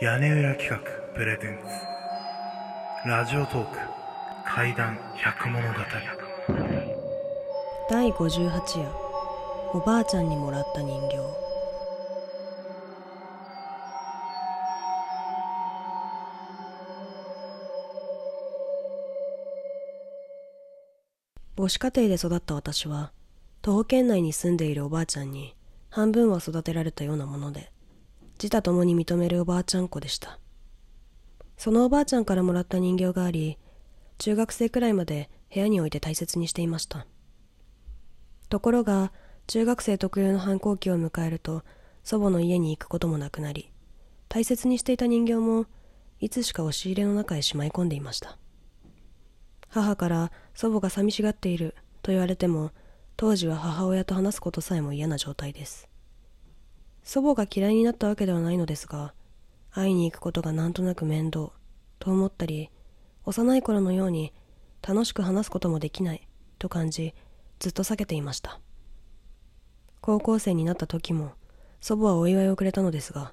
屋根裏企画プレゼンツ。ラジオトーク怪談百物語。第58夜。おばあちゃんにもらった人形。母子家庭で育った私は徒歩圏内に住んでいるおばあちゃんに半分は育てられたようなもので自他ともに認めるおばあちゃん子でした。そのおばあちゃんからもらった人形があり中学生くらいまで部屋に置いて大切にしていました。ところが中学生特有の反抗期を迎えると祖母の家に行くこともなくなり大切にしていた人形もいつしか押し入れの中へしまい込んでいました。母から祖母が寂しがっていると言われても当時は母親と話すことさえも嫌な状態です。祖母が嫌いになったわけではないのですが会いに行くことがなんとなく面倒。と思ったり幼い頃のように楽しく話すこともできないと感じずっと避けていました。高校生になった時も祖母はお祝いをくれたのですが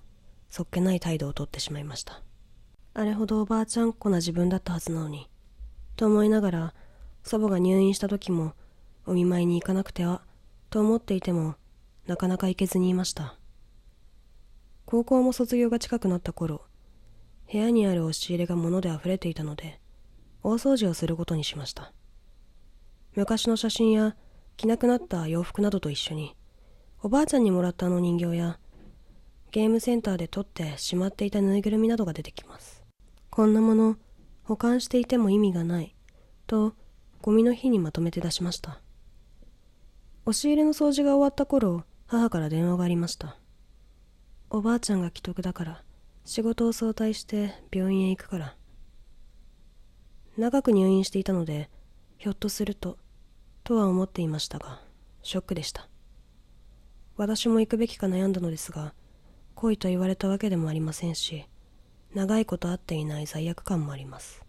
そっけない態度をとってしまいました。あれほどおばあちゃんっ子な自分だったはずなのにと思いながら祖母が入院した時もお見舞いに行かなくてはと思っていてもなかなか行けずにいました。高校も卒業が近くなった頃部屋にある押し入れが物で溢れていたので大掃除をすることにしました。昔の写真や着なくなった洋服などと一緒におばあちゃんにもらったあの人形やゲームセンターで取ってしまっていたぬいぐるみなどが出てきます。こんなもの保管していても意味がないとゴミの日にまとめて出しました。押し入れの掃除が終わった頃母から電話がありました。おばあちゃんが既得だから仕事を早退して病院へ行くから。長く入院していたのでひょっとするととは思っていましたがショックでした。私も行くべきか悩んだのですが来いと言われたわけでもありませんし長いこと会っていない罪悪感もあります。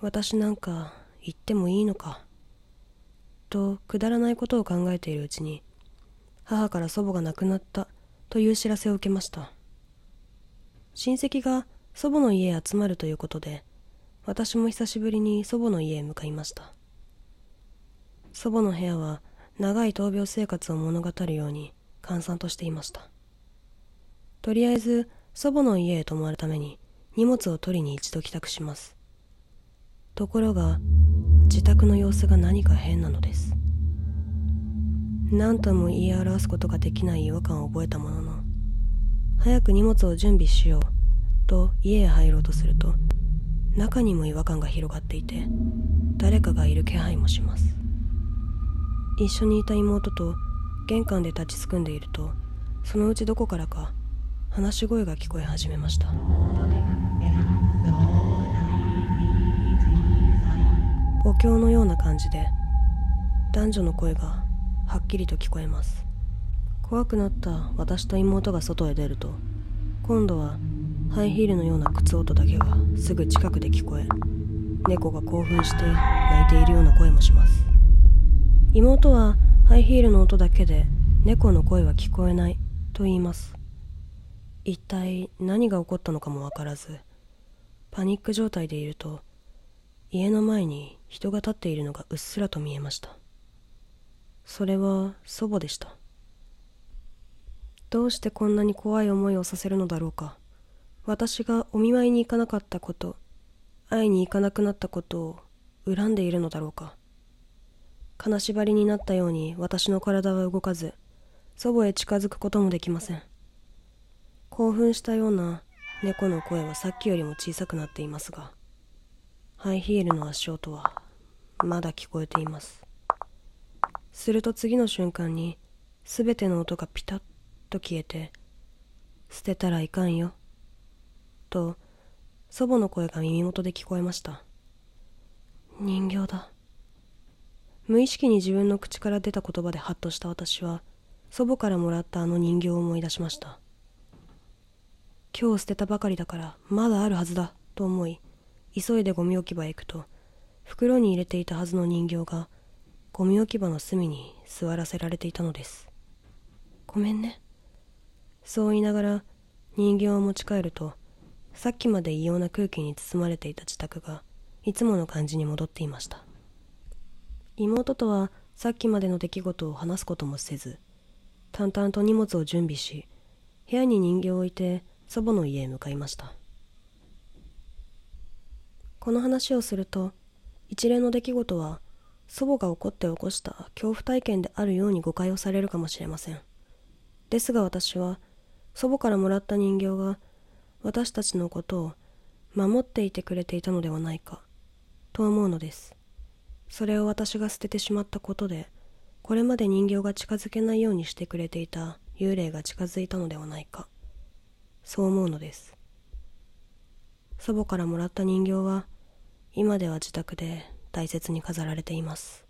私なんか行ってもいいのかとくだらないことを考えているうちに母から祖母が亡くなったという知らせを受けました。親戚が祖母の家へ集まるということで私も久しぶりに祖母の家へ向かいました。祖母の部屋は長い闘病生活を物語るように閑散としていました。とりあえず祖母の家へ泊まるために荷物を取りに一度帰宅します。ところが自宅の様子が何か変なのです。何とも言い表すことができない違和感を覚えたものの早く荷物を準備しようと家へ入ろうとすると中にも違和感が広がっていて誰かがいる気配もします。一緒にいた妹と玄関で立ちすくんでいるとそのうちどこからか話し声が聞こえ始めました。お経のような感じで男女の声がはっきりと聞こえます。怖くなった私と妹が外へ出ると今度はハイヒールのような靴音だけがすぐ近くで聞こえ猫が興奮して泣いているような声もします。妹はハイヒールの音だけで猫の声は聞こえないと言います。一体何が起こったのかもわからずパニック状態でいると家の前に人が立っているのがうっすらと見えました。それは祖母でした。どうしてこんなに怖い思いをさせるのだろうか。私がお見舞いに行かなかったこと会いに行かなくなったことを恨んでいるのだろうか。金縛りになったように私の体は動かず祖母へ近づくこともできません。興奮したような猫の声はさっきよりも小さくなっていますがハイヒールの足音はまだ聞こえています。すると次の瞬間に全ての音がピタッと消えて捨てたらいかんよと祖母の声が耳元で聞こえました。人形だ。無意識に自分の口から出た言葉でハッとした私は祖母からもらったあの人形を思い出しました。今日捨てたばかりだからまだあるはずだと思い急いでゴミ置き場へ行くと袋に入れていたはずの人形がゴミ置き場の隅に座らせられていたのです。ごめんね。そう言いながら人形を持ち帰るとさっきまで異様な空気に包まれていた自宅がいつもの感じに戻っていました。妹とはさっきまでの出来事を話すこともせず淡々と荷物を準備し部屋に人形を置いて祖母の家へ向かいました。この話をすると一連の出来事は祖母が怒って起こした恐怖体験であるように誤解をされるかもしれません。ですが私は祖母からもらった人形が私たちのことを守っていてくれていたのではないかと思うのです。それを私が捨ててしまったことでこれまで人形が近づけないようにしてくれていた幽霊が近づいたのではないかそう思うのです。祖母からもらった人形は今では自宅で大切に飾られています。